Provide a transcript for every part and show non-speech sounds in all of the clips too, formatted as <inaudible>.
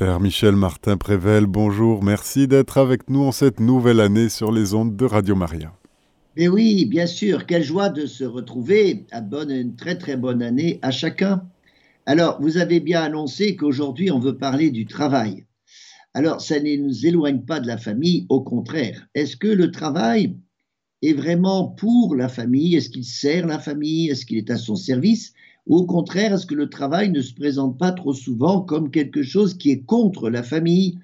Père Michel Martin Prével, bonjour, merci d'être avec nous en cette nouvelle année sur les ondes de Radio Maria. Mais oui, bien sûr, quelle joie de se retrouver. À bonne, une très très bonne année à chacun. Alors, vous avez bien annoncé qu'aujourd'hui on veut parler du travail. Alors, ça ne nous éloigne pas de la famille, au contraire. Est-ce que le travail est vraiment pour la famille? Est-ce qu'il sert la famille? Est-ce qu'il est à son service? Ou au contraire, est-ce que le travail ne se présente pas trop souvent comme quelque chose qui est contre la famille,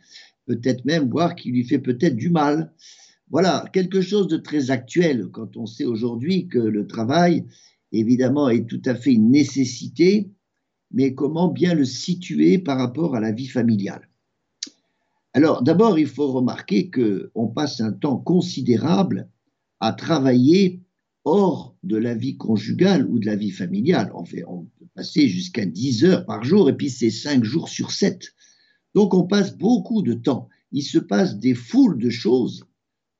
peut-être même, voire qui lui fait peut-être du mal. Voilà, quelque chose de très actuel quand on sait aujourd'hui que le travail, évidemment, est tout à fait une nécessité, mais comment bien le situer par rapport à la vie familiale? Alors d'abord, il faut remarquer qu'on passe un temps considérable à travailler hors de la vie conjugale ou de la vie familiale. On, fait, on peut passer jusqu'à 10 heures par jour et puis c'est 5 jours sur 7. Donc on passe beaucoup de temps. Il se passe des foules de choses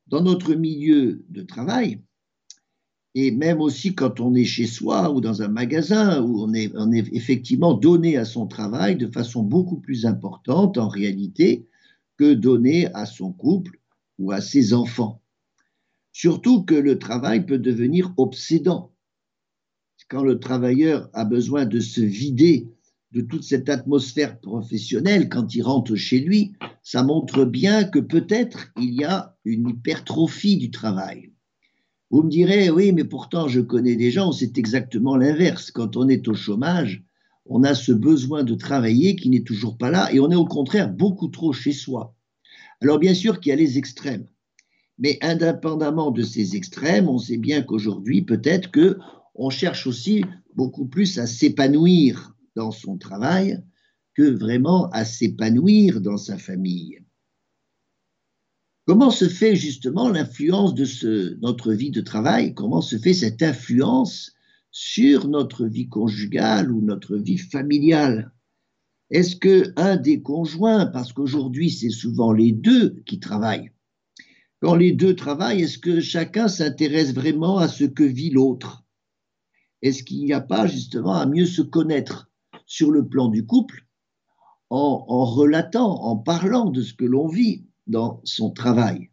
dans notre milieu de travail et même aussi quand on est chez soi ou dans un magasin où on est, on est effectivement donné à son travail de façon beaucoup plus importante en réalité que donné à son couple ou à ses enfants. Surtout que le travail peut devenir obsédant. Quand le travailleur a besoin de se vider de toute cette atmosphère professionnelle quand il rentre chez lui, ça montre bien que peut-être il y a une hypertrophie du travail. Vous me direz, oui, mais pourtant je connais des gens, c'est exactement l'inverse. Quand on est au chômage, on a ce besoin de travailler qui n'est toujours pas là et on est au contraire beaucoup trop chez soi. Alors bien sûr qu'il y a les extrêmes. Mais indépendamment de ces extrêmes, on sait bien qu'aujourd'hui, peut-être que on cherche aussi beaucoup plus à s'épanouir dans son travail que vraiment à s'épanouir dans sa famille. Comment se fait justement l'influence de ce, notre vie de travail? Comment se fait cette influence sur notre vie conjugale ou notre vie familiale? Est-ce que un des conjoints, parce qu'aujourd'hui c'est souvent les deux qui travaillent, quand les deux travaillent, est-ce que chacun s'intéresse vraiment à ce que vit l'autre? Est-ce qu'il n'y a pas justement à mieux se connaître sur le plan du couple en, relatant, en parlant de ce que l'on vit dans son travail?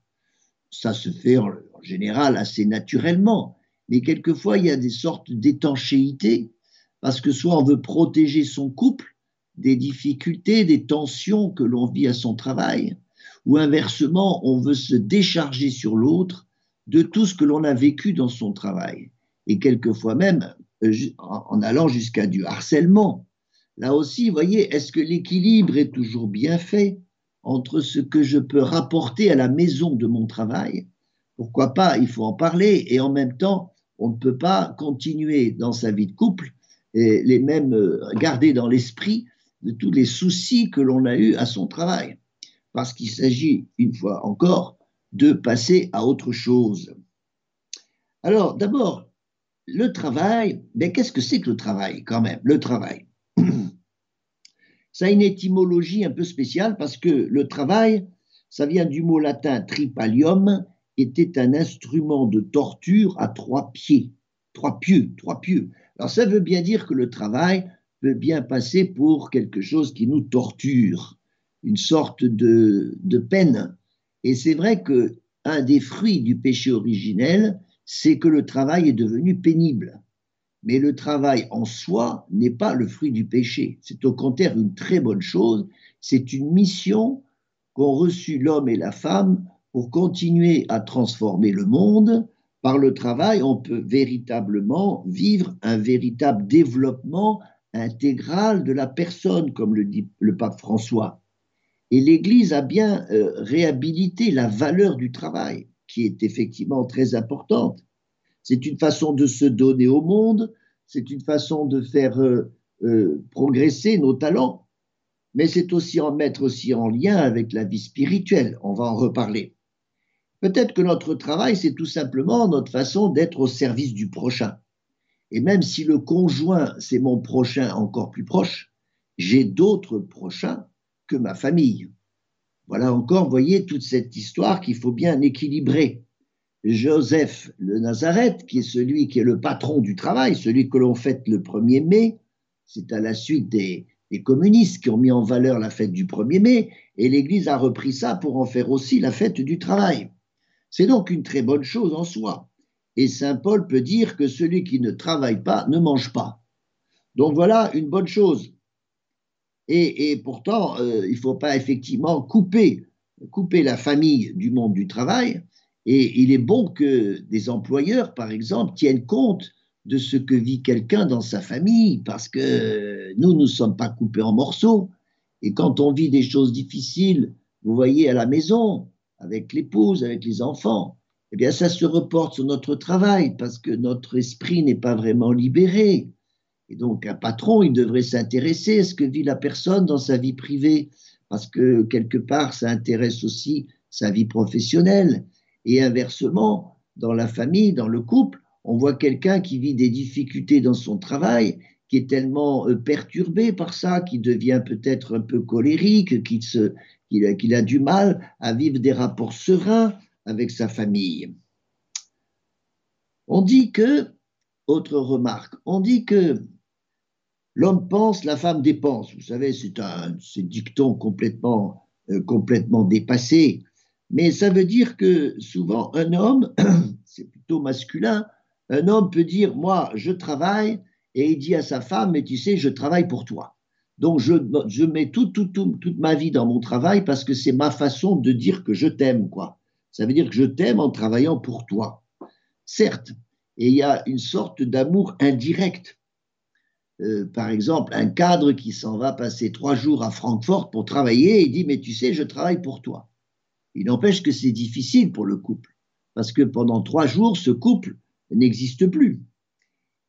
Ça se fait en, général assez naturellement, mais quelquefois il y a des sortes d'étanchéité parce que soit on veut protéger son couple des difficultés, des tensions que l'on vit à son travail, ou inversement, on veut se décharger sur l'autre de tout ce que l'on a vécu dans son travail, et quelquefois même euh, en allant jusqu'à du harcèlement. Là aussi, voyez, est-ce que l'équilibre est toujours bien fait entre ce que je peux rapporter à la maison de mon travail? Pourquoi pas, il faut en parler, et en même temps, on ne peut pas continuer dans sa vie de couple et les mêmes euh, garder dans l'esprit de tous les soucis que l'on a eus à son travail parce qu'il s'agit, une fois encore, de passer à autre chose. Alors, d'abord, le travail, mais qu'est-ce que c'est que le travail quand même Le travail? <clears throat> Ça a une étymologie un peu spéciale parce que le travail, ça vient du mot latin tripalium, était un instrument de torture à trois pieds, trois pieux, trois pieux. Alors ça veut bien dire que le travail peut bien passer pour quelque chose qui nous torture une sorte de, peine. Et c'est vrai que un des fruits du péché originel, c'est que le travail est devenu pénible. Mais le travail en soi n'est pas le fruit du péché. C'est au contraire une très bonne chose. C'est une mission qu'ont reçue l'homme et la femme pour continuer à transformer le monde. Par le travail, on peut véritablement vivre un véritable développement intégral de la personne, comme le dit le pape François. Et l'Église a bien euh, réhabilité la valeur du travail, qui est effectivement très importante. C'est une façon de se donner au monde, c'est une façon de faire euh, euh, progresser nos talents, mais c'est aussi en mettre aussi en lien avec la vie spirituelle. On va en reparler. Peut-être que notre travail, c'est tout simplement notre façon d'être au service du prochain. Et même si le conjoint, c'est mon prochain encore plus proche, j'ai d'autres prochains que ma famille. Voilà encore, voyez, toute cette histoire qu'il faut bien équilibrer. Joseph le Nazareth, qui est celui qui est le patron du travail, celui que l'on fête le 1er mai, c'est à la suite des, les communistes qui ont mis en valeur la fête du 1er mai, et l'Église a repris ça pour en faire aussi la fête du travail. C'est donc une très bonne chose en soi. Et Saint Paul peut dire que celui qui ne travaille pas ne mange pas. Donc voilà une bonne chose. Et, pourtant, euh, il ne faut pas effectivement couper, couper la famille du monde du travail. Et il est bon que des employeurs, par exemple, tiennent compte de ce que vit quelqu'un dans sa famille, parce que nous, ne sommes pas coupés en morceaux. Et quand on vit des choses difficiles, vous voyez, à la maison, avec l'épouse, avec les enfants, eh bien, ça se reporte sur notre travail, parce que notre esprit n'est pas vraiment libéré. Donc, un patron, il devrait s'intéresser à ce que vit la personne dans sa vie privée, parce que quelque part, ça intéresse aussi sa vie professionnelle. Et inversement, dans la famille, dans le couple, on voit quelqu'un qui vit des difficultés dans son travail, qui est tellement euh, perturbé par ça, qui devient peut-être un peu colérique, qu'il a du mal à vivre des rapports sereins avec sa famille. On dit que, autre remarque, on dit que L'homme pense, la femme dépense. Vous savez, c'est un, dicton complètement, euh, complètement dépassé. Mais ça veut dire que souvent, un homme, <clears throat> c'est plutôt masculin, un homme peut dire Moi, je travaille, et il dit à sa femme Mais tu sais, je travaille pour toi. Donc, je, je mets tout, tout, toute ma vie dans mon travail parce que c'est ma façon de dire que je t'aime, quoi. Ça veut dire que je t'aime en travaillant pour toi. Certes, et il y a une sorte d'amour indirect euh, par exemple, un cadre qui s'en va passer trois jours à Francfort pour travailler, il dit, mais tu sais, je travaille pour toi. Il n'empêche que c'est difficile pour le couple, parce que pendant trois jours, ce couple n'existe plus.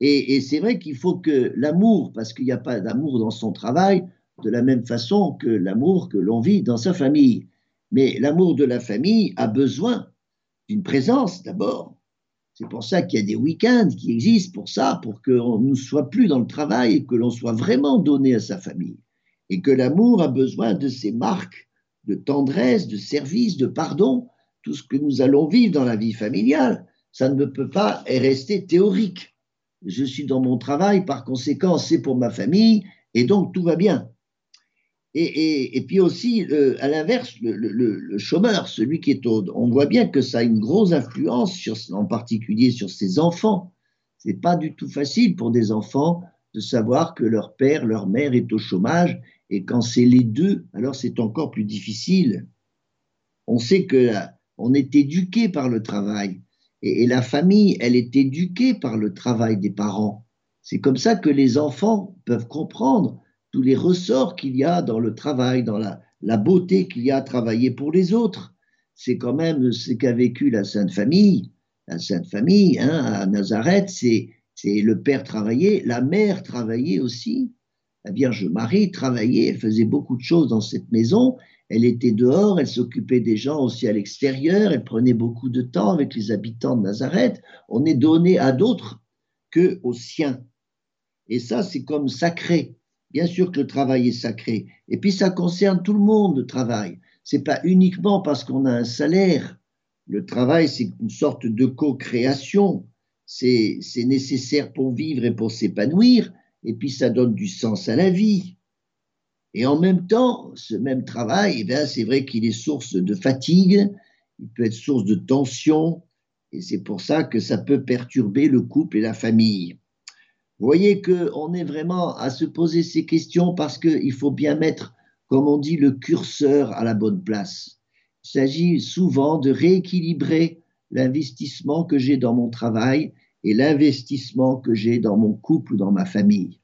Et, c'est vrai qu'il faut que l'amour, parce qu'il n'y a pas d'amour dans son travail, de la même façon que l'amour que l'on vit dans sa famille. Mais l'amour de la famille a besoin d'une présence d'abord, c'est pour ça qu'il y a des week-ends qui existent pour ça, pour qu'on ne soit plus dans le travail et que l'on soit vraiment donné à sa famille. Et que l'amour a besoin de ces marques de tendresse, de service, de pardon, tout ce que nous allons vivre dans la vie familiale. Ça ne peut pas rester théorique. Je suis dans mon travail, par conséquent, c'est pour ma famille, et donc tout va bien. Et, puis aussi, euh, à l'inverse, le, chômeur, celui qui est au, on voit bien que ça a une grosse influence, en particulier sur ses enfants. C'est pas du tout facile pour des enfants de savoir que leur père, leur mère est au chômage, et quand c'est les deux, alors c'est encore plus difficile. On sait que on est éduqué par le travail, et la famille, elle est éduquée par le travail des parents. C'est comme ça que les enfants peuvent comprendre tous les ressorts qu'il y a dans le travail, dans la, beauté qu'il y a à travailler pour les autres. C'est quand même ce qu'a vécu la Sainte Famille. La Sainte Famille, hein, à Nazareth, c'est le père travaillait, la mère travaillait aussi. La Vierge Marie travaillait, elle faisait beaucoup de choses dans cette maison. Elle était dehors, elle s'occupait des gens aussi à l'extérieur, elle prenait beaucoup de temps avec les habitants de Nazareth. On est donné à d'autres que aux siens. Et ça, c'est comme sacré. Bien sûr que le travail est sacré. Et puis ça concerne tout le monde, le travail. C'est pas uniquement parce qu'on a un salaire. Le travail, c'est une sorte de co-création. C'est nécessaire pour vivre et pour s'épanouir. Et puis ça donne du sens à la vie. Et en même temps, ce même travail, eh c'est vrai qu'il est source de fatigue, il peut être source de tension, et c'est pour ça que ça peut perturber le couple et la famille. Vous voyez qu'on est vraiment à se poser ces questions parce qu'il faut bien mettre, comme on dit, le curseur à la bonne place. Il s'agit souvent de rééquilibrer l'investissement que j'ai dans mon travail et l'investissement que j'ai dans mon couple ou dans ma famille.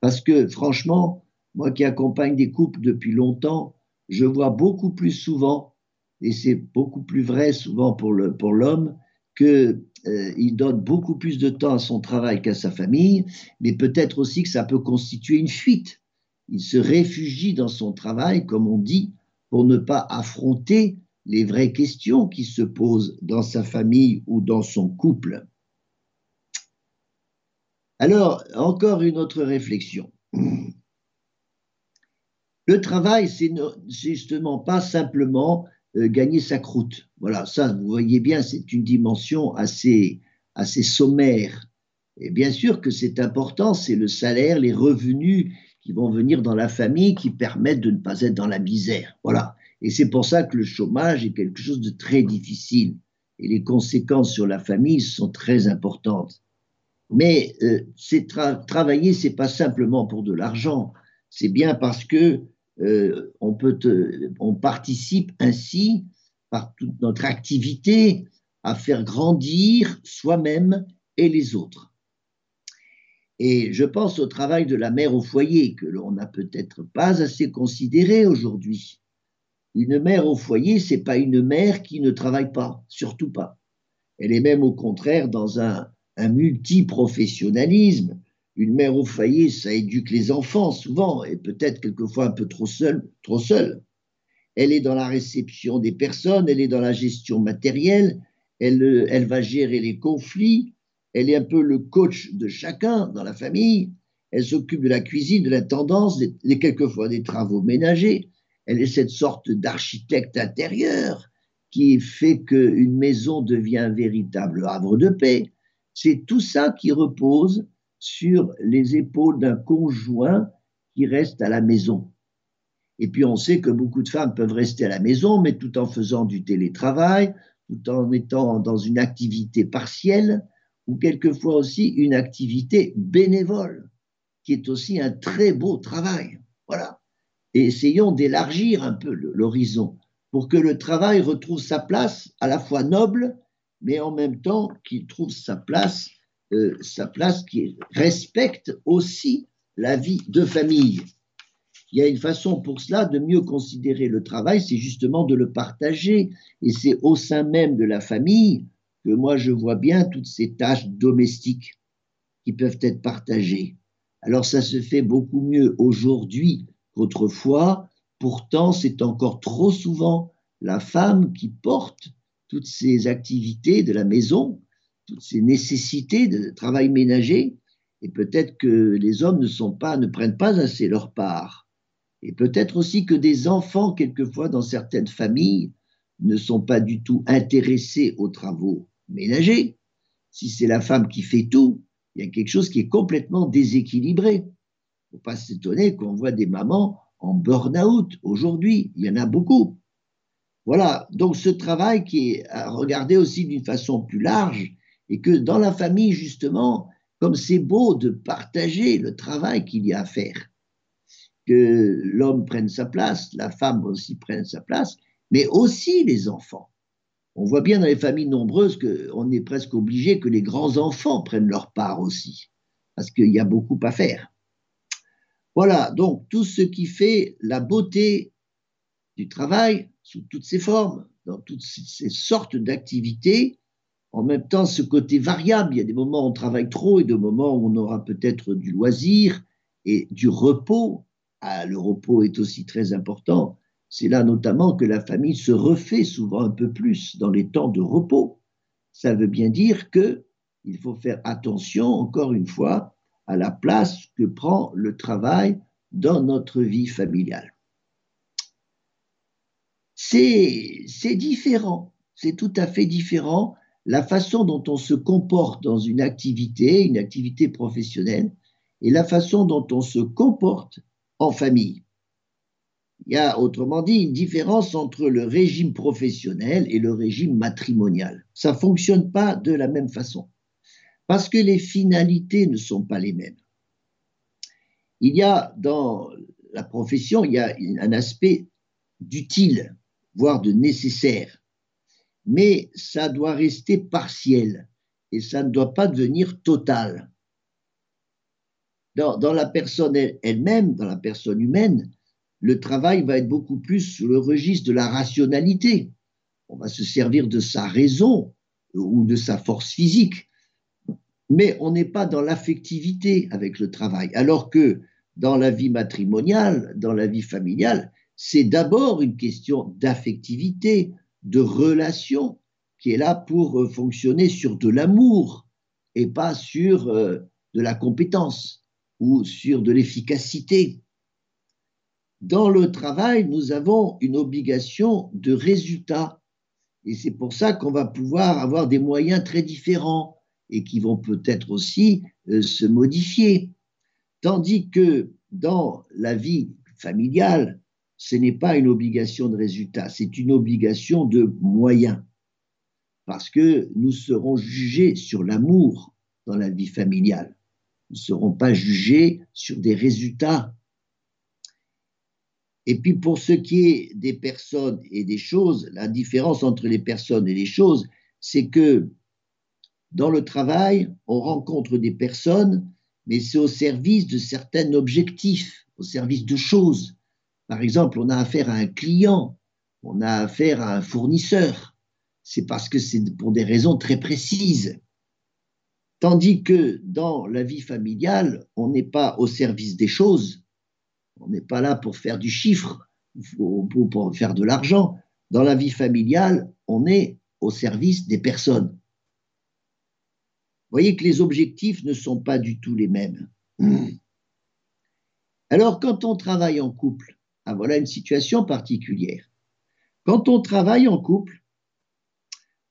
Parce que franchement, moi qui accompagne des couples depuis longtemps, je vois beaucoup plus souvent, et c'est beaucoup plus vrai souvent pour l'homme, qu'il euh, donne beaucoup plus de temps à son travail qu'à sa famille, mais peut-être aussi que ça peut constituer une fuite. Il se réfugie dans son travail, comme on dit, pour ne pas affronter les vraies questions qui se posent dans sa famille ou dans son couple. Alors, encore une autre réflexion. Le travail, c'est justement pas simplement euh, gagner sa croûte. Voilà, ça, vous voyez bien, c'est une dimension assez, assez sommaire. Et bien sûr que c'est important, c'est le salaire, les revenus qui vont venir dans la famille, qui permettent de ne pas être dans la misère. Voilà. Et c'est pour ça que le chômage est quelque chose de très difficile. Et les conséquences sur la famille sont très importantes. Mais euh, c'est travailler, c'est pas simplement pour de l'argent. C'est bien parce que euh, on, peut on participe ainsi par toute notre activité à faire grandir soi-même et les autres. Et je pense au travail de la mère au foyer que l'on n'a peut-être pas assez considéré aujourd'hui. Une mère au foyer, c'est pas une mère qui ne travaille pas, surtout pas. Elle est même au contraire dans un, un multiprofessionnalisme. Une mère au foyer, ça éduque les enfants souvent et peut-être quelquefois un peu trop seule, trop seule. Elle est dans la réception des personnes, elle est dans la gestion matérielle, elle, va gérer les conflits, elle est un peu le coach de chacun dans la famille, elle s'occupe de la cuisine, de la tendance, quelquefois des travaux ménagers, elle est cette sorte d'architecte intérieur qui fait qu'une maison devient un véritable havre de paix. C'est tout ça qui repose sur les épaules d'un conjoint qui reste à la maison. Et puis on sait que beaucoup de femmes peuvent rester à la maison, mais tout en faisant du télétravail, tout en étant dans une activité partielle, ou quelquefois aussi une activité bénévole, qui est aussi un très beau travail. Voilà. Et essayons d'élargir un peu l'horizon pour que le travail retrouve sa place à la fois noble, mais en même temps qu'il trouve sa place, euh, sa place qui respecte aussi la vie de famille il y a une façon pour cela de mieux considérer le travail, c'est justement de le partager. Et c'est au sein même de la famille que moi je vois bien toutes ces tâches domestiques qui peuvent être partagées. Alors ça se fait beaucoup mieux aujourd'hui qu'autrefois. Pourtant, c'est encore trop souvent la femme qui porte toutes ces activités de la maison, toutes ces nécessités de travail ménager. Et peut-être que les hommes ne sont pas, ne prennent pas assez leur part. Et peut-être aussi que des enfants, quelquefois, dans certaines familles, ne sont pas du tout intéressés aux travaux ménagers. Si c'est la femme qui fait tout, il y a quelque chose qui est complètement déséquilibré. Il ne faut pas s'étonner qu'on voit des mamans en burn-out aujourd'hui. Il y en a beaucoup. Voilà, donc ce travail qui est à regarder aussi d'une façon plus large, et que dans la famille, justement, comme c'est beau de partager le travail qu'il y a à faire, que l'homme prenne sa place, la femme aussi prenne sa place, mais aussi les enfants. On voit bien dans les familles nombreuses qu'on est presque obligé que les grands-enfants prennent leur part aussi, parce qu'il y a beaucoup à faire. Voilà, donc tout ce qui fait la beauté du travail sous toutes ses formes, dans toutes ces sortes d'activités, en même temps ce côté variable, il y a des moments où on travaille trop et des moments où on aura peut-être du loisir et du repos, ah, le repos est aussi très important. C'est là notamment que la famille se refait souvent un peu plus dans les temps de repos. Ça veut bien dire que il faut faire attention, encore une fois, à la place que prend le travail dans notre vie familiale. C'est différent, c'est tout à fait différent la façon dont on se comporte dans une activité, une activité professionnelle, et la façon dont on se comporte en famille. Il y a autrement dit une différence entre le régime professionnel et le régime matrimonial. Ça ne fonctionne pas de la même façon parce que les finalités ne sont pas les mêmes. Il y a dans la profession, il y a un aspect d'utile, voire de nécessaire, mais ça doit rester partiel et ça ne doit pas devenir total dans, la personne elle-même, dans la personne humaine, le travail va être beaucoup plus sous le registre de la rationalité. On va se servir de sa raison ou de sa force physique, mais on n'est pas dans l'affectivité avec le travail. Alors que dans la vie matrimoniale, dans la vie familiale, c'est d'abord une question d'affectivité, de relation, qui est là pour euh, fonctionner sur de l'amour et pas sur euh, de la compétence ou sur de l'efficacité. Dans le travail, nous avons une obligation de résultat. Et c'est pour ça qu'on va pouvoir avoir des moyens très différents et qui vont peut-être aussi euh, se modifier. Tandis que dans la vie familiale, ce n'est pas une obligation de résultat, c'est une obligation de moyens. Parce que nous serons jugés sur l'amour dans la vie familiale. Ne serons pas jugés sur des résultats. Et puis pour ce qui est des personnes et des choses, la différence entre les personnes et les choses, c'est que dans le travail, on rencontre des personnes, mais c'est au service de certains objectifs, au service de choses. Par exemple, on a affaire à un client, on a affaire à un fournisseur. C'est parce que c'est pour des raisons très précises. Tandis que dans la vie familiale, on n'est pas au service des choses, on n'est pas là pour faire du chiffre, ou pour faire de l'argent. Dans la vie familiale, on est au service des personnes. Vous voyez que les objectifs ne sont pas du tout les mêmes. <clears throat> Alors, quand on travaille en couple, ah, voilà une situation particulière. Quand on travaille en couple,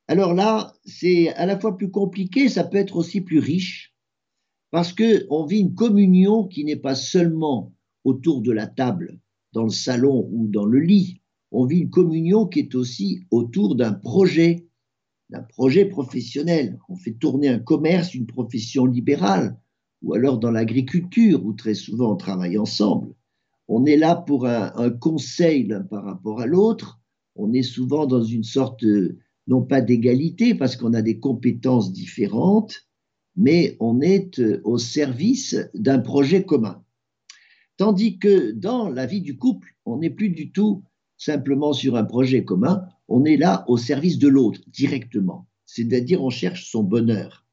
alors là, c'est à la fois plus compliqué, ça peut être aussi plus riche, parce qu'on vit une communion qui n'est pas seulement autour de la table, dans le salon ou dans le lit. On vit une communion qui est aussi autour d'un projet, d'un projet professionnel. On fait tourner un commerce, une profession libérale, ou alors dans l'agriculture, où très souvent on travaille ensemble. On est là pour un, conseil l'un par rapport à l'autre. On est souvent dans une sorte, non pas d'égalité, parce qu'on a des compétences différentes, mais on est au service d'un projet commun. Tandis que dans la vie du couple, on n'est plus du tout simplement sur un projet commun, on est là au service de l'autre directement. C'est-à-dire on cherche son bonheur.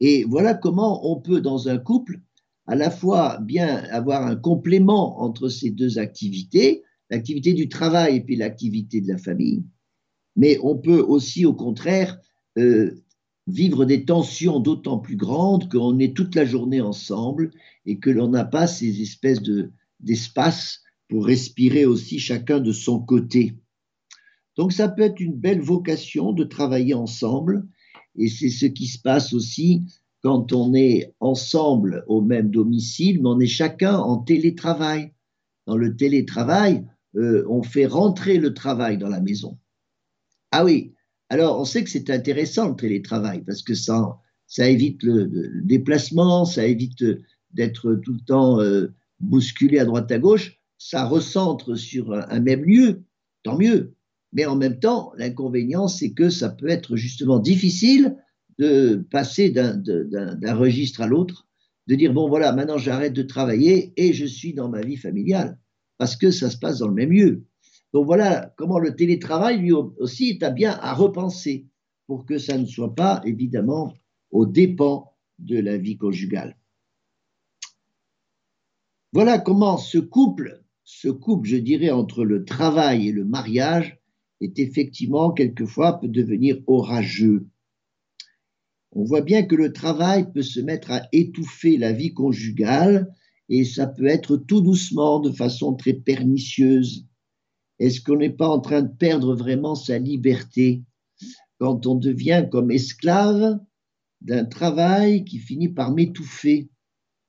Et voilà comment on peut, dans un couple, à la fois bien avoir un complément entre ces deux activités, l'activité du travail et puis l'activité de la famille, mais on peut aussi, au contraire, euh, vivre des tensions d'autant plus grandes qu'on est toute la journée ensemble et que l'on n'a pas ces espèces de, d'espace pour respirer aussi chacun de son côté. Donc ça peut être une belle vocation de travailler ensemble et c'est ce qui se passe aussi quand on est ensemble au même domicile, mais on est chacun en télétravail. Dans le télétravail, euh, on fait rentrer le travail dans la maison. Ah oui, alors, on sait que c'est intéressant le télétravail parce que ça, évite le, déplacement, ça évite d'être tout le temps euh, bousculé à droite à gauche, ça recentre sur un, même lieu, tant mieux. Mais en même temps, l'inconvénient, c'est que ça peut être justement difficile de passer d'un registre à l'autre, de dire, bon voilà, maintenant j'arrête de travailler et je suis dans ma vie familiale, parce que ça se passe dans le même lieu. Donc voilà comment le télétravail, lui aussi, est à bien à repenser pour que ça ne soit pas, évidemment, aux dépens de la vie conjugale. Voilà comment ce couple, ce couple, je dirais, entre le travail et le mariage, est effectivement, quelquefois, peut devenir orageux. On voit bien que le travail peut se mettre à étouffer la vie conjugale et ça peut être tout doucement, de façon très pernicieuse. Est-ce qu'on n'est pas en train de perdre vraiment sa liberté quand on devient comme esclave d'un travail qui finit par m'étouffer,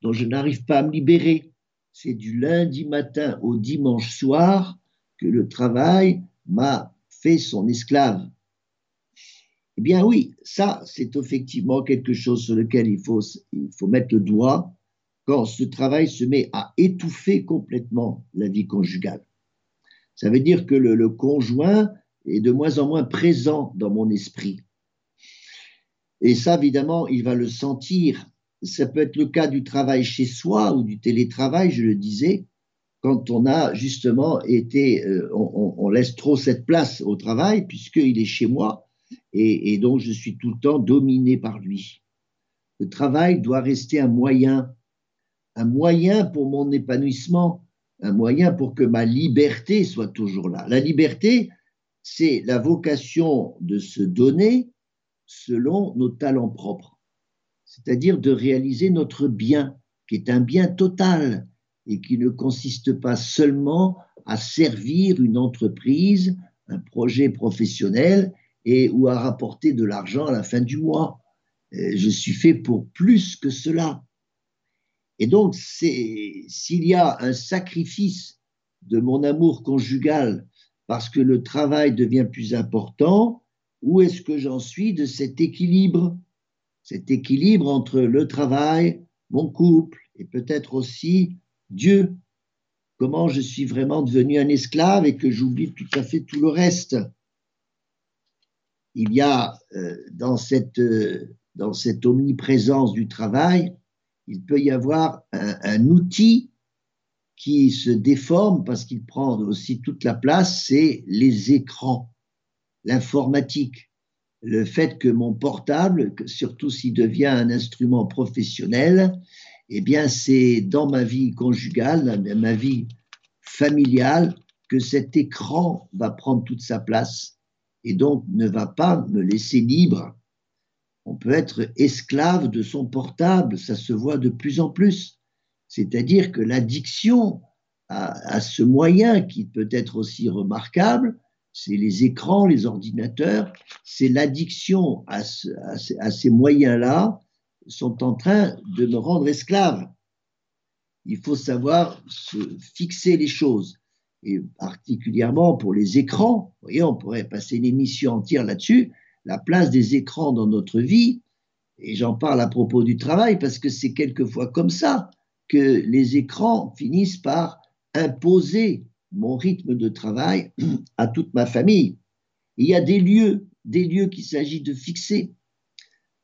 dont je n'arrive pas à me libérer? C'est du lundi matin au dimanche soir que le travail m'a fait son esclave. Eh bien oui, ça, c'est effectivement quelque chose sur lequel il faut, mettre le doigt quand ce travail se met à étouffer complètement la vie conjugale. Ça veut dire que le, conjoint est de moins en moins présent dans mon esprit. Et ça, évidemment, il va le sentir. Ça peut être le cas du travail chez soi ou du télétravail, je le disais, quand on a justement été, euh, on, laisse trop cette place au travail puisqu'il est chez moi et, et donc je suis tout le temps dominé par lui. Le travail doit rester un moyen, un moyen pour mon épanouissement, un moyen pour que ma liberté soit toujours là. La liberté, c'est la vocation de se donner selon nos talents propres, c'est-à-dire de réaliser notre bien, qui est un bien total et qui ne consiste pas seulement à servir une entreprise, un projet professionnel et ou à rapporter de l'argent à la fin du mois. Euh, je suis fait pour plus que cela. Et donc, s'il y a un sacrifice de mon amour conjugal parce que le travail devient plus important, où est-ce que j'en suis de cet équilibre? Cet équilibre entre le travail, mon couple et peut-être aussi Dieu. Comment je suis vraiment devenu un esclave et que j'oublie tout à fait tout le reste? Il y a euh, euh, dans cette omniprésence du travail, il peut y avoir un outil qui se déforme parce qu'il prend aussi toute la place, c'est les écrans, l'informatique, le fait que mon portable, surtout s'il devient un instrument professionnel, eh bien c'est dans ma vie conjugale, ma vie familiale, que cet écran va prendre toute sa place et donc ne va pas me laisser libre. On peut être esclave de son portable, ça se voit de plus en plus. C'est-à-dire que l'addiction à, ce moyen qui peut être aussi remarquable, c'est les écrans, les ordinateurs, c'est l'addiction à, ces moyens-là sont en train de me rendre esclave. Il faut savoir se fixer les choses, et particulièrement pour les écrans. Voyez, on pourrait passer une émission entière là-dessus, la place des écrans dans notre vie, et j'en parle à propos du travail parce que c'est quelquefois comme ça que les écrans finissent par imposer mon rythme de travail <clears throat> à toute ma famille. Il y a des lieux, des lieux qu'il s'agit de fixer.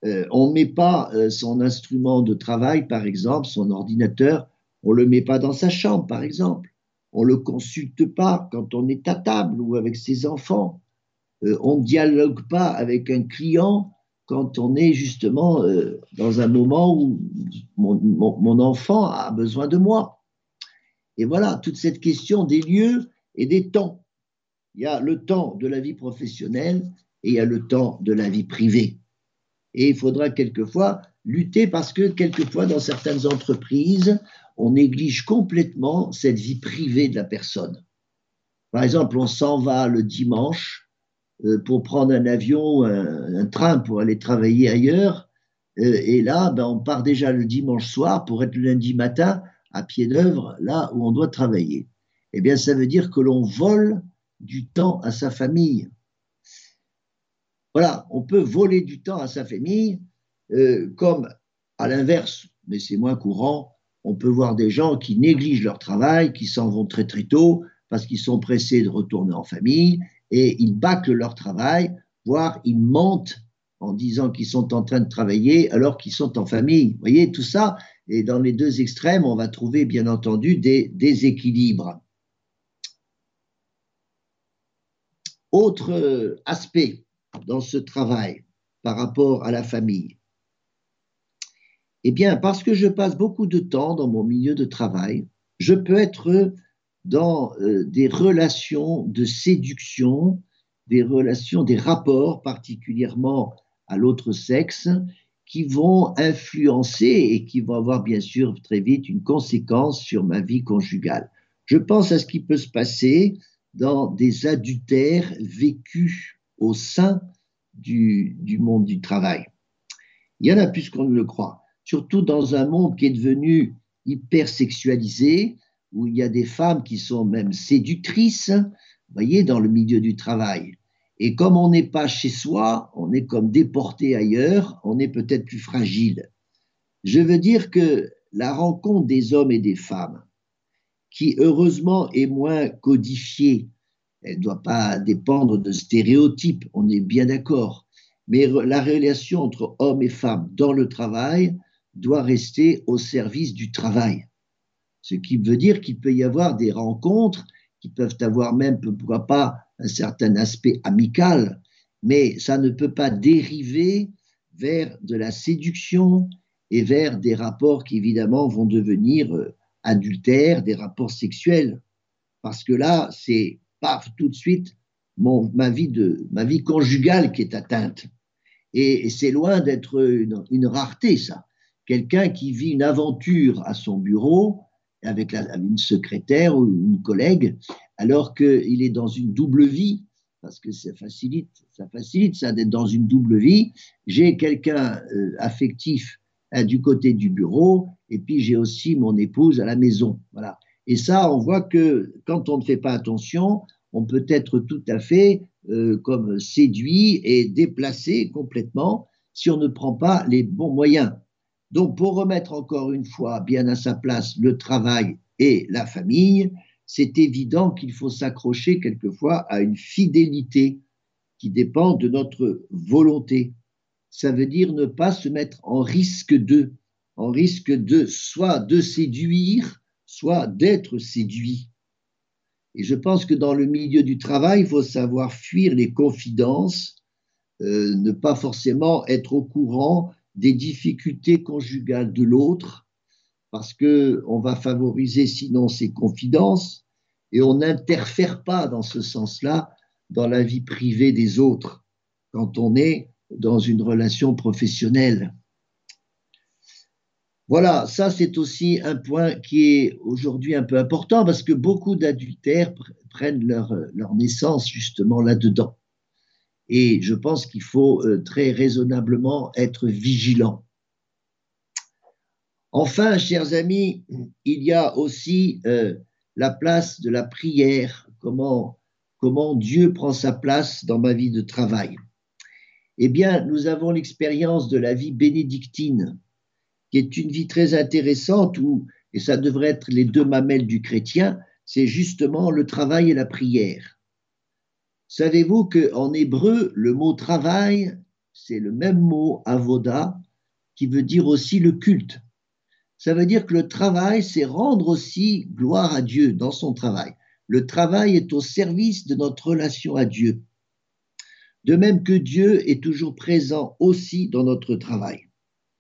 Euh, on ne met pas euh, son instrument de travail, par exemple, son ordinateur, on ne le met pas dans sa chambre, par exemple. On ne le consulte pas quand on est à table ou avec ses enfants. Euh, on ne dialogue pas avec un client quand on est justement euh, dans un moment où mon, enfant a besoin de moi. Et voilà, toute cette question des lieux et des temps. Il y a le temps de la vie professionnelle et il y a le temps de la vie privée. Et il faudra quelquefois lutter parce que quelquefois dans certaines entreprises, on néglige complètement cette vie privée de la personne. Par exemple, on s'en va le dimanche pour prendre un avion, un, train pour aller travailler ailleurs. Euh, et là, ben, on part déjà le dimanche soir pour être le lundi matin à pied d'œuvre, là où on doit travailler. Eh bien, ça veut dire que l'on vole du temps à sa famille. Voilà, on peut voler du temps à sa famille, euh, comme à l'inverse, mais c'est moins courant, on peut voir des gens qui négligent leur travail, qui s'en vont très très tôt parce qu'ils sont pressés de retourner en famille et ils bâclent leur travail, voire ils mentent en disant qu'ils sont en train de travailler alors qu'ils sont en famille. Vous voyez, tout ça, et dans les deux extrêmes, on va trouver bien entendu des déséquilibres. Autre aspect dans ce travail par rapport à la famille. Eh bien, parce que je passe beaucoup de temps dans mon milieu de travail, je peux être dans euh, des relations de séduction, des relations, des rapports particulièrement à l'autre sexe qui vont influencer et qui vont avoir bien sûr très vite une conséquence sur ma vie conjugale. Je pense à ce qui peut se passer dans des adultères vécus au sein du, du monde du travail. Il y en a plus qu'on ne le croit, surtout dans un monde qui est devenu hyper sexualisé, où il y a des femmes qui sont même séductrices, vous voyez, dans le milieu du travail. Et comme on n'est pas chez soi, on est comme déporté ailleurs, on est peut-être plus fragile. Je veux dire que la rencontre des hommes et des femmes, qui heureusement est moins codifiée, elle ne doit pas dépendre de stéréotypes, on est bien d'accord, mais la relation entre hommes et femmes dans le travail doit rester au service du travail. Ce qui veut dire qu'il peut y avoir des rencontres qui peuvent avoir même, pourquoi pas, un certain aspect amical, mais ça ne peut pas dériver vers de la séduction et vers des rapports qui évidemment vont devenir euh, adultères, des rapports sexuels. Parce que là, c'est paf, tout de suite, ma, vie de, ma vie conjugale qui est atteinte. Et, c'est loin d'être une, rareté, ça. Quelqu'un qui vit une aventure à son bureau avec, une secrétaire ou une collègue, alors qu'il est dans une double vie, parce que ça facilite, ça facilite ça d'être dans une double vie. J'ai quelqu'un euh, affectif hein, du côté du bureau et puis j'ai aussi mon épouse à la maison. Voilà. Et ça, on voit que quand on ne fait pas attention, on peut être tout à fait euh, comme séduit et déplacé complètement si on ne prend pas les bons moyens. Donc, pour remettre encore une fois bien à sa place le travail et la famille, c'est évident qu'il faut s'accrocher quelquefois à une fidélité qui dépend de notre volonté. Ça veut dire ne pas se mettre en risque de, en risque de soit de séduire, soit d'être séduit. Et je pense que dans le milieu du travail, il faut savoir fuir les confidences, euh, ne pas forcément être au courant des difficultés conjugales de l'autre, parce que on va favoriser sinon ses confidences et on n'interfère pas dans ce sens-là dans la vie privée des autres quand on est dans une relation professionnelle. Voilà, ça c'est aussi un point qui est aujourd'hui un peu important parce que beaucoup d'adultères prennent leur, leur, naissance justement là-dedans. Et je pense qu'il faut euh, très raisonnablement être vigilant. Enfin, chers amis, il y a aussi euh, la place de la prière, comment, comment Dieu prend sa place dans ma vie de travail. Eh bien, nous avons l'expérience de la vie bénédictine qui est une vie très intéressante et ça devrait être les deux mamelles du chrétien, c'est justement le travail et la prière. Savez-vous qu'en hébreu, le mot travail, c'est le même mot avoda, qui veut dire aussi le culte. Ça veut dire que le travail, c'est rendre aussi gloire à Dieu dans son travail. Le travail est au service de notre relation à Dieu. De même que Dieu est toujours présent aussi dans notre travail.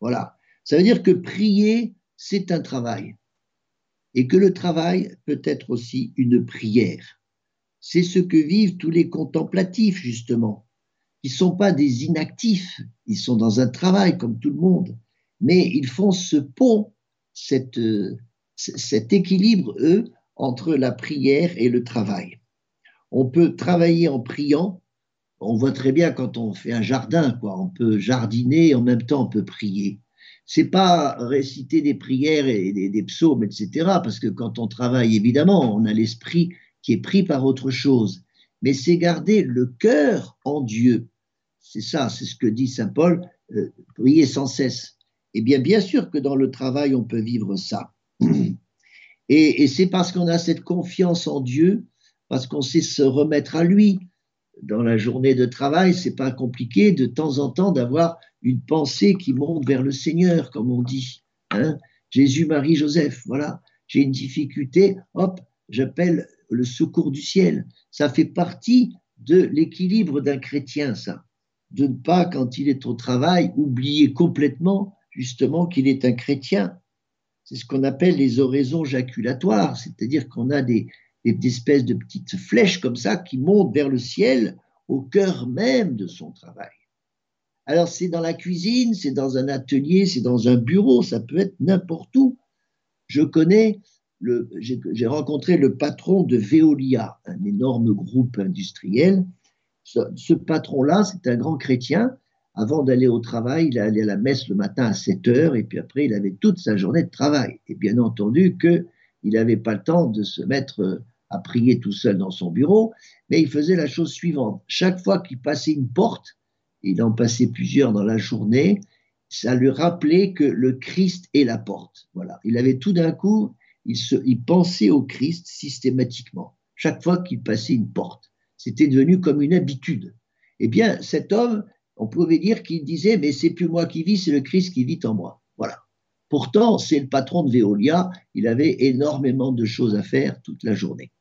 Voilà. Ça veut dire que prier, c'est un travail. Et que le travail peut être aussi une prière. C'est ce que vivent tous les contemplatifs, justement. Ils ne sont pas des inactifs, ils sont dans un travail comme tout le monde, mais ils font ce pont, cet équilibre, eux, entre la prière et le travail. On peut travailler en priant, on voit très bien quand on fait un jardin, quoi. On peut jardiner et en même temps on peut prier c'est pas réciter des prières et des, psaumes, etc. Parce que quand on travaille, évidemment, on a l'esprit qui est pris par autre chose. Mais c'est garder le cœur en Dieu. C'est ça, c'est ce que dit Saint Paul, euh, prier sans cesse. Eh bien, bien sûr que dans le travail, on peut vivre ça. <clears throat> Et, c'est parce qu'on a cette confiance en Dieu, parce qu'on sait se remettre à lui. Dans la journée de travail, c'est pas compliqué de temps en temps d'avoir une pensée qui monte vers le Seigneur, comme on dit. Hein Jésus, Marie, Joseph, voilà. J'ai une difficulté, hop, j'appelle le secours du ciel. Ça fait partie de l'équilibre d'un chrétien, ça. De ne pas, quand il est au travail, oublier complètement, justement, qu'il est un chrétien. C'est ce qu'on appelle les oraisons jaculatoires, c'est-à-dire qu'on a des, espèces de petites flèches comme ça qui montent vers le ciel au cœur même de son travail. Alors c'est dans la cuisine, c'est dans un atelier, c'est dans un bureau, ça peut être n'importe où. Je connais, j'ai rencontré le patron de Veolia, un énorme groupe industriel. Ce, patron-là, c'est un grand chrétien. Avant d'aller au travail, il allait à la messe le matin à 7 heures et puis après, il avait toute sa journée de travail. Et bien entendu qu'il n'avait pas le temps de se mettre à prier tout seul dans son bureau, mais il faisait la chose suivante. Chaque fois qu'il passait une porte, il en passait plusieurs dans la journée, ça lui rappelait que le Christ est la porte. Voilà. Il avait tout d'un coup, il, pensait au Christ systématiquement, chaque fois qu'il passait une porte. C'était devenu comme une habitude. Eh bien, cet homme, on pouvait dire qu'il disait, mais c'est plus moi qui vis, c'est le Christ qui vit en moi. Voilà. Pourtant, c'est le patron de Veolia, il avait énormément de choses à faire toute la journée.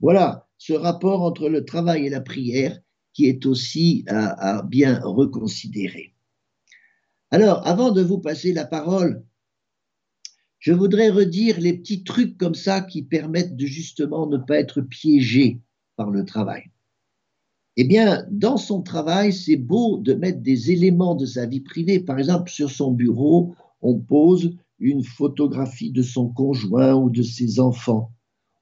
Voilà, ce rapport entre le travail et la prière, qui est aussi à, bien reconsidérer. Alors, avant de vous passer la parole, je voudrais redire les petits trucs comme ça qui permettent de justement ne pas être piégé par le travail. Eh bien, dans son travail, c'est beau de mettre des éléments de sa vie privée. Par exemple, sur son bureau, on pose une photographie de son conjoint ou de ses enfants.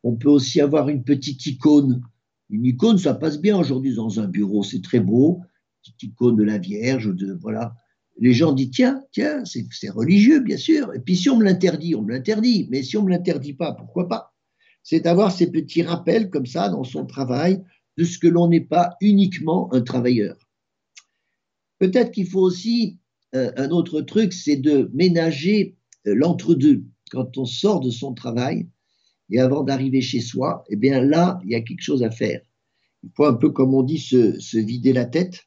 On peut aussi avoir une petite icône une icône, ça passe bien aujourd'hui dans un bureau, c'est très beau. Petite icône de la Vierge, de voilà. Les gens disent tiens, tiens, c'est religieux, bien sûr. Et puis si on me l'interdit, on me l'interdit. Mais si on ne me l'interdit pas, pourquoi pas? C'est d'avoir ces petits rappels comme ça dans son travail de ce que l'on n'est pas uniquement un travailleur. Peut-être qu'il faut aussi euh, un autre truc, c'est de ménager euh, l'entre-deux. Quand on sort de son travail et avant d'arriver chez soi, eh bien là, il y a quelque chose à faire. Il faut un peu, comme on dit, se vider la tête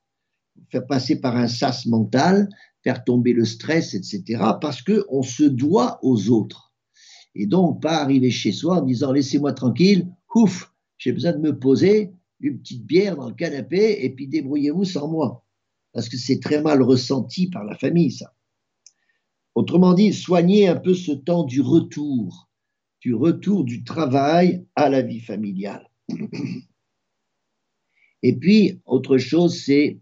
faire passer par un sas mental, faire tomber le stress, etc., parce qu'on se doit aux autres. Et donc, pas arriver chez soi en disant laissez-moi tranquille, ouf, j'ai besoin de me poser, une petite bière dans le canapé, et puis débrouillez-vous sans moi. Parce que c'est très mal ressenti par la famille, ça. Autrement dit, soignez un peu ce temps du retour, du retour du travail à la vie familiale. Et puis, autre chose, c'est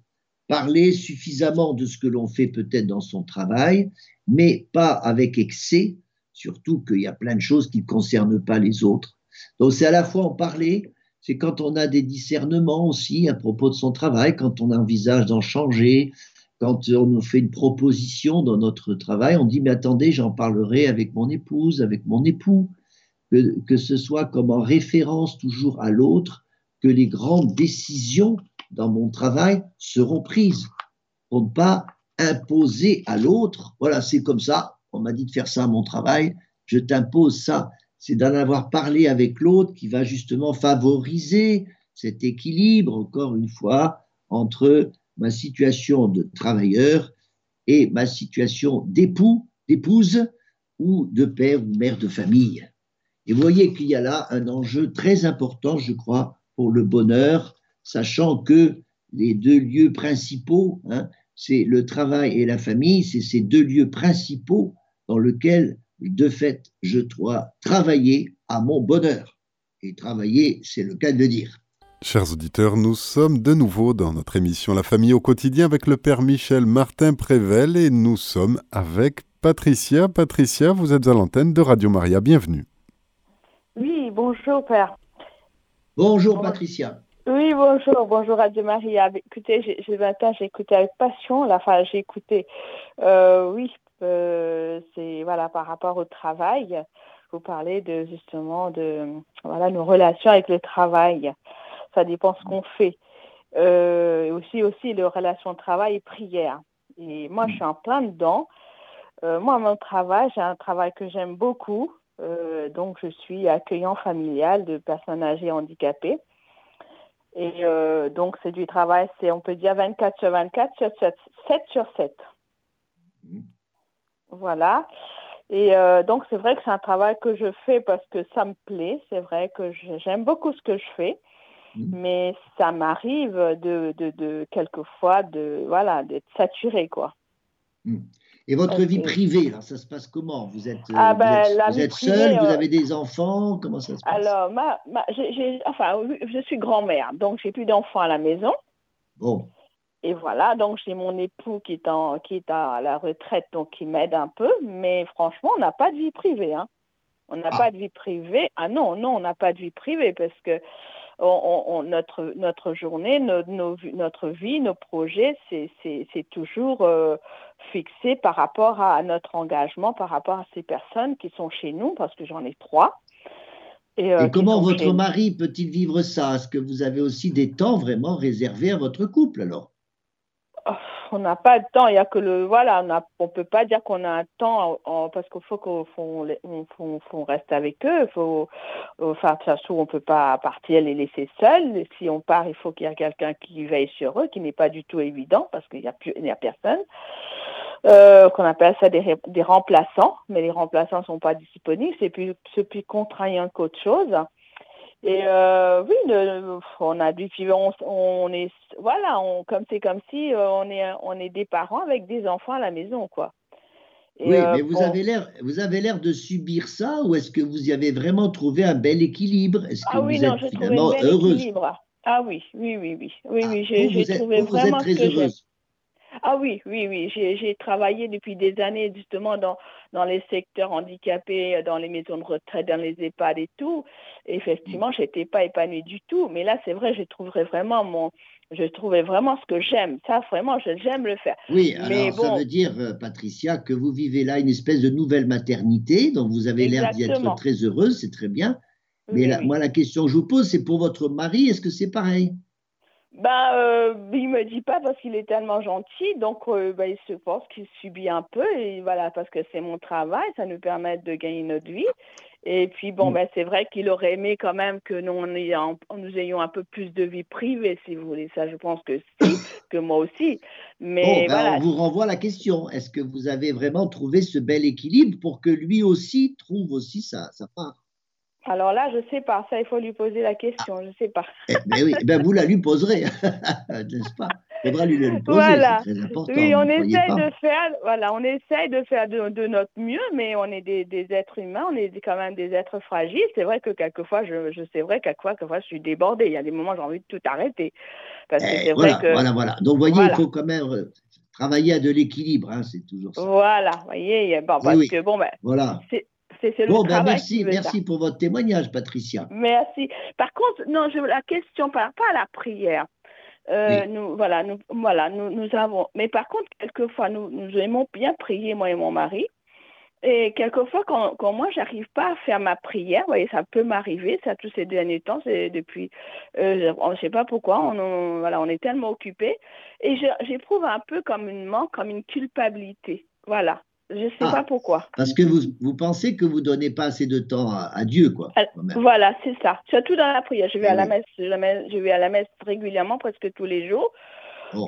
parler suffisamment de ce que l'on fait peut-être dans son travail, mais pas avec excès, surtout qu'il y a plein de choses qui ne concernent pas les autres. Donc c'est à la fois en parler, c'est quand on a des discernements aussi à propos de son travail, quand on envisage d'en changer, quand on nous fait une proposition dans notre travail, on dit mais attendez, j'en parlerai avec mon épouse, avec mon époux, que, que ce soit comme en référence toujours à l'autre, que les grandes décisions dans mon travail seront prises pour ne pas imposer à l'autre. Voilà, c'est comme ça. On m'a dit de faire ça à mon travail. Je t'impose ça. C'est d'en avoir parlé avec l'autre qui va justement favoriser cet équilibre, encore une fois, entre ma situation de travailleur et ma situation d'époux, d'épouse ou de père ou mère de famille. Et vous voyez qu'il y a là un enjeu très important, je crois, pour le bonheur sachant que les deux lieux principaux, hein, c'est le travail et la famille, c'est ces deux lieux principaux dans lesquels, de fait, je dois travailler à mon bonheur. Et travailler, c'est le cas de le dire. Chers auditeurs, nous sommes de nouveau dans notre émission La famille au quotidien avec le père Michel Martin Prével et nous sommes avec Patricia. Patricia, vous êtes à l'antenne de Radio Maria. Bienvenue. Oui, bonjour père. Bonjour Patricia. Oui, bonjour, bonjour à Marie. Écoutez, j'ai 20 ans, j'ai écouté avec passion, la enfin, j'ai écouté, euh, oui, euh, c'est voilà par rapport au travail. Vous parlez de justement de voilà nos relations avec le travail. Ça dépend ce qu'on fait. Euh, aussi aussi les relations travail et prière. Et moi, je suis en plein dedans. moi, mon travail, j'ai un travail que j'aime beaucoup. donc, je suis accueillant familial de personnes âgées handicapées. Et euh, donc, c'est du travail, c'est, on peut dire 24 sur 24, 7, sur 7. Mmh. Voilà. Et euh, donc, c'est vrai que c'est un travail que je fais parce que ça me plaît. C'est vrai que j'aime beaucoup ce que je fais. Mmh. Mais ça m'arrive de, de, de, quelquefois de, voilà, d'être saturé, quoi. Mmh. Et votre vie privée, ça se passe comment? Vous êtes, ah ben, vous êtes, seule, vous euh, avez des enfants Comment ça se passe? Alors, ma, enfin, je suis grand-mère, donc j'ai plus d'enfants à la maison. Bon. Et voilà, donc j'ai mon époux qui est, en, qui est à la retraite, donc qui m'aide un peu, mais franchement, on n'a pas de vie privée. Hein. On n'a ah. pas de vie privée. Ah non, non, on n'a pas de vie privée parce que on, notre, notre journée, notre vie, nos projets, c'est toujours euh, fixé par rapport à notre engagement, par rapport à ces personnes qui sont chez nous, parce que j'en ai trois. Et, euh, comment votre mari peut-il vivre ça? Est-ce que vous avez aussi des temps vraiment réservés à votre couple alors? On n'a pas de temps, il y a que le voilà, on ne peut pas dire qu'on a un temps parce qu'il faut qu'on reste avec eux, faut enfin de toute façon on peut pas partir les laisser seuls. Si on part, il faut qu'il y ait quelqu'un qui veille sur eux, qui n'est pas du tout évident parce qu'il n'y a plus il a personne. Euh, qu'on appelle ça des, des remplaçants, mais les remplaçants sont pas disponibles, c'est plus c'est plus contraignant qu'autre chose. Et euh, oui, on a dû on, on est voilà, on, comme c'est comme si euh, on est on est des parents avec des enfants à la maison, quoi. oui, euh, mais vous avez l'air vous avez l'air de subir ça ou est-ce que vous y avez vraiment trouvé un bel équilibre? Est-ce que ah oui, vous non, êtes finalement heureuse? Ah oui, oui, oui, oui, oui, oui, ah, j'ai trouvé vraiment vous êtes très heureuse. Ah oui, oui, oui. J'ai travaillé depuis des années justement dans, dans les secteurs handicapés, dans les maisons de retraite, dans les EHPAD et tout. effectivement, je n'étais pas épanouie du tout. Mais là, c'est vrai, je trouverais vraiment mon, je trouvais vraiment ce que j'aime. Ça, vraiment, j'aime le faire. Oui, alors ça veut dire, euh, Patricia, que vous vivez là une espèce de nouvelle maternité dont vous avez l'air d'y être très heureuse, c'est très bien. Mais moi, la question que je vous pose, c'est pour votre mari, est-ce que c'est pareil? Bah, euh, il me dit pas parce qu'il est tellement gentil, donc euh, bah, il se pense qu'il subit un peu, et voilà, parce que c'est mon travail, ça nous permet de gagner notre vie. Et puis, bon, mm. ben, c'est vrai qu'il aurait aimé quand même que nous, on nous ayons un peu plus de vie privée, si vous voulez. Ça, je pense que si, <coughs> que moi aussi. Mais voilà. On vous renvoie à la question. Est-ce que vous avez vraiment trouvé ce bel équilibre pour que lui aussi trouve aussi sa, sa part? Alors là, je ne sais pas. Ça, il faut lui poser la question. Je ne sais pas. Eh ben oui, eh ben vous la lui poserez, <laughs> n'est-ce pas? Il faudra lui, lui poser. Voilà. C'est très important. Oui, on essaye de faire. Voilà, on essaye de faire de, notre mieux, mais on est des, êtres humains. On est quand même des êtres fragiles. C'est vrai que quelquefois, je, je sais vrai quelquefois, quelquefois, je suis débordée. Il y a des moments, j'ai envie de tout arrêter. Parce que eh, c'est voilà, vrai que. Voilà, voilà. Donc, vous voyez, il faut quand même euh, travailler à de l'équilibre. Hein, c'est toujours ça. Voilà, vous voyez. Bon, parce que bon, ben. Voilà. C'est bon, ben merci, merci pour votre témoignage, Patricia. Merci. Par contre, non, je, la question par rapport à la prière. Euh, nous, voilà, nous, voilà, nous, nous, avons. Mais par contre, quelquefois, nous, nous aimons bien prier, moi et mon mari. Et quelquefois, quand, quand moi, j'arrive pas à faire ma prière, vous voyez, ça peut m'arriver, ça tous ces derniers temps, c'est depuis, euh, on ne sait pas pourquoi, on, voilà, on est tellement occupé, et j'éprouve un peu comme une manque, comme une culpabilité. Voilà. Je ne sais ah, pas pourquoi. Parce que vous, vous pensez que vous ne donnez pas assez de temps à, Dieu, quoi. Voilà, c'est ça. Surtout dans la prière. Je vais, à la messe, je vais à la messe régulièrement, presque tous les jours.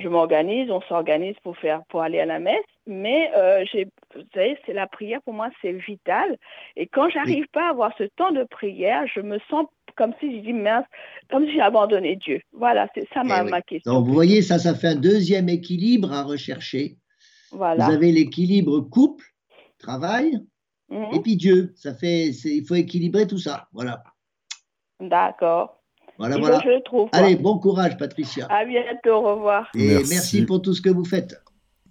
Je m'organise, on s'organise pour faire, pour aller à la messe. Mais euh, vous savez, c'est la prière pour moi, c'est vital. Et quand j'arrive pas à avoir ce temps de prière, je me sens comme si je dis mince, comme si j'ai abandonné Dieu. Voilà, c'est ça ma, eh ma question. Donc vous voyez, ça, ça fait un deuxième équilibre à rechercher. Vous avez l'équilibre couple, travail, mhm. et puis Dieu. Ça fait, il faut équilibrer tout ça. Voilà. D'accord. Voilà, voilà. Je trouve, Allez, bon courage, Patricia. À bientôt, au revoir. Et merci, pour tout ce que vous faites.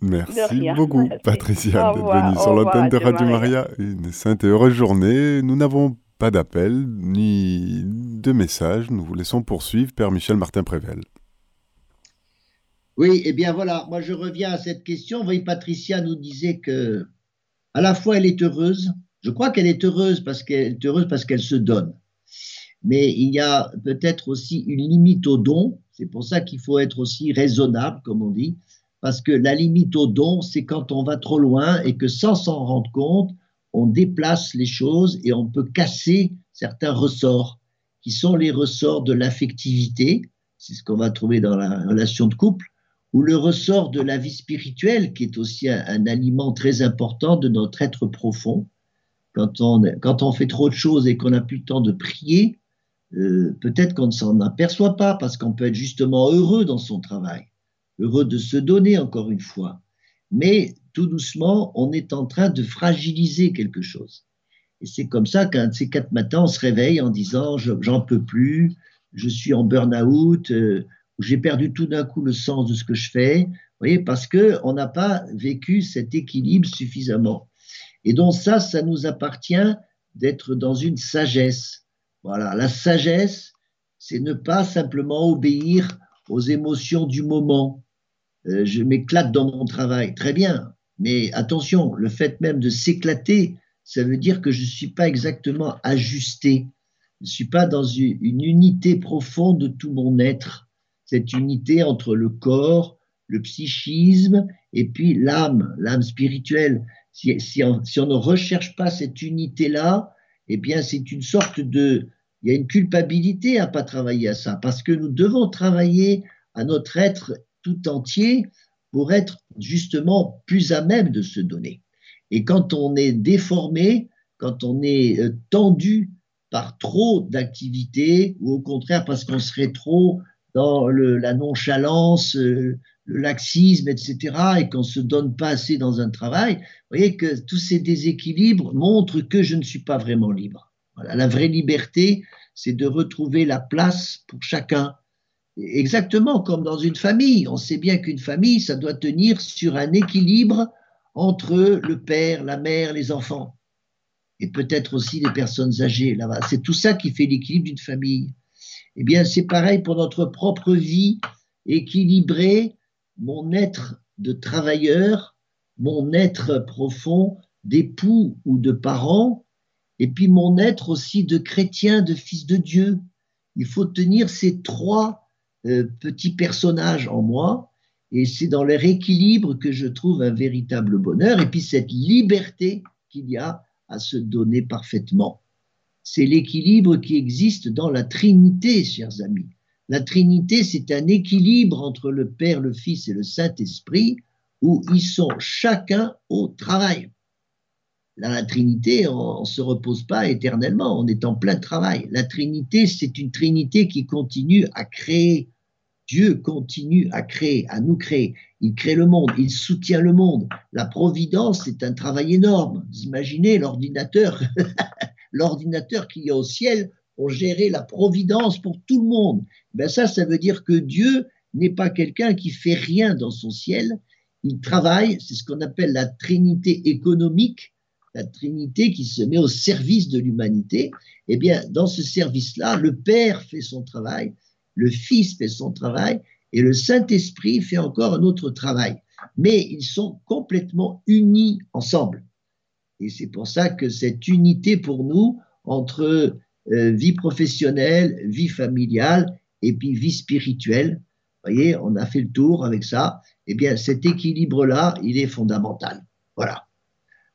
Merci beaucoup, Patricia, d'être venue sur l'antenne de Radio Maria. Une sainte et heureuse journée. Nous n'avons pas d'appel ni de message. Nous vous laissons poursuivre, Père Michel Martin Prével. Oui, eh bien voilà, moi je reviens à cette question. Vous Patricia nous disait que à la fois elle est heureuse, je crois qu'elle est heureuse parce qu'elle est heureuse parce qu'elle se donne. Mais il y a peut-être aussi une limite au don. C'est pour ça qu'il faut être aussi raisonnable, comme on dit, parce que la limite au don, c'est quand on va trop loin et que sans s'en rendre compte, on déplace les choses et on peut casser certains ressorts qui sont les ressorts de l'affectivité. C'est ce qu'on va trouver dans la relation de couple ou le ressort de la vie spirituelle, qui est aussi un, aliment très important de notre être profond. Quand on, fait trop de choses et qu'on n'a plus le temps de prier, euh, peut-être qu'on ne s'en aperçoit pas parce qu'on peut être justement heureux dans son travail, heureux de se donner encore une fois. Mais tout doucement, on est en train de fragiliser quelque chose. Et c'est comme ça qu'un de ces quatre matins, on se réveille en disant j'en peux plus, je suis en burn-out, euh, j'ai perdu tout d'un coup le sens de ce que je fais, vous voyez, parce qu'on n'a pas vécu cet équilibre suffisamment. Et donc ça, ça nous appartient d'être dans une sagesse. Voilà, la sagesse, c'est ne pas simplement obéir aux émotions du moment. Euh, je m'éclate dans mon travail, très bien, mais attention, le fait même de s'éclater, ça veut dire que je ne suis pas exactement ajusté, je ne suis pas dans une unité profonde de tout mon être cette unité entre le corps, le psychisme et puis l'âme, l'âme spirituelle. Si, si, on, ne recherche pas cette unité-là, eh bien c'est une sorte de... Il y a une culpabilité à pas travailler à ça, parce que nous devons travailler à notre être tout entier pour être justement plus à même de se donner. Et quand on est déformé, quand on est euh, tendu par trop d'activités, ou au contraire parce qu'on serait trop dans la nonchalance, euh, le laxisme, etc., et qu'on ne se donne pas assez dans un travail, vous voyez que tous ces déséquilibres montrent que je ne suis pas vraiment libre. Voilà, la vraie liberté, c'est de retrouver la place pour chacun. exactement comme dans une famille. On sait bien qu'une famille, ça doit tenir sur un équilibre entre le père, la mère, les enfants, et peut-être aussi les personnes âgées. C'est tout ça qui fait l'équilibre d'une famille. Eh bien, c'est pareil pour notre propre vie, équilibrer mon être de travailleur, mon être profond d'époux ou de parent, et puis mon être aussi de chrétien, de fils de Dieu. Il faut tenir ces trois euh, petits personnages en moi, et c'est dans leur équilibre que je trouve un véritable bonheur, et puis cette liberté qu'il y a à se donner parfaitement. C'est l'équilibre qui existe dans la Trinité, chers amis. La Trinité, c'est un équilibre entre le Père, le Fils et le Saint-Esprit, où ils sont chacun au travail. Dans la Trinité, on ne se repose pas éternellement, on est en plein travail. La Trinité, c'est une Trinité qui continue à créer. Dieu continue à créer, à nous créer. Il crée le monde, il soutient le monde. La providence, c'est un travail énorme. Vous imaginez l'ordinateur, <laughs> l'ordinateur qui est au ciel pour gérer la providence pour tout le monde. Ben ça, ça veut dire que Dieu n'est pas quelqu'un qui fait rien dans son ciel. Il travaille, c'est ce qu'on appelle la trinité économique, la Trinité qui se met au service de l'humanité, eh bien, dans ce service-là, le Père fait son travail, le Fils fait son travail, et le Saint-Esprit fait encore un autre travail. Mais ils sont complètement unis ensemble. Et c'est pour ça que cette unité pour nous, entre euh, vie professionnelle, vie familiale, et puis vie spirituelle, vous voyez, on a fait le tour avec ça, eh bien, cet équilibre-là, il est fondamental. Voilà.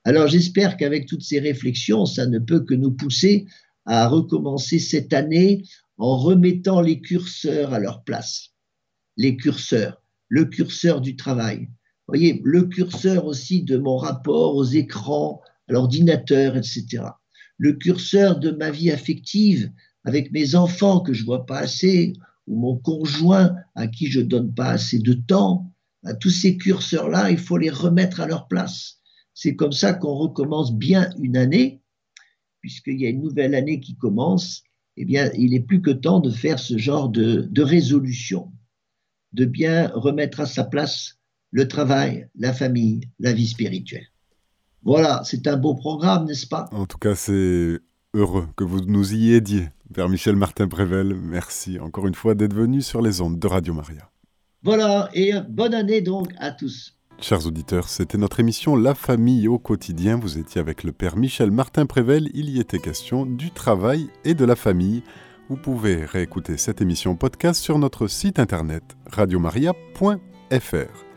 Alors j'espère qu'avec toutes ces réflexions, ça ne peut que nous pousser à recommencer cette année en remettant les curseurs à leur place. Les curseurs, le curseur du travail. Voyez, le curseur aussi de mon rapport aux écrans, l'ordinateur, etc. Le curseur de ma vie affective avec mes enfants que je vois pas assez, ou mon conjoint à qui je donne pas assez de temps. À tous ces curseurs-là, il faut les remettre à leur place. C'est comme ça qu'on recommence bien une année, puisqu'il y a une nouvelle année qui commence. Eh bien, il est plus que temps de faire ce genre de, de résolution, de bien remettre à sa place le travail, la famille, la vie spirituelle. Voilà, c'est un beau programme, n'est-ce pas? En tout cas, c'est heureux que vous nous y aidiez. Père Michel Martin Prével, merci encore une fois d'être venu sur les ondes de Radio Maria. Voilà, et bonne année donc à tous. Chers auditeurs, c'était notre émission La famille au quotidien. Vous étiez avec le Père Michel Martin Prével. Il y était question du travail et de la famille. Vous pouvez réécouter cette émission podcast sur notre site internet radiomaria.fr.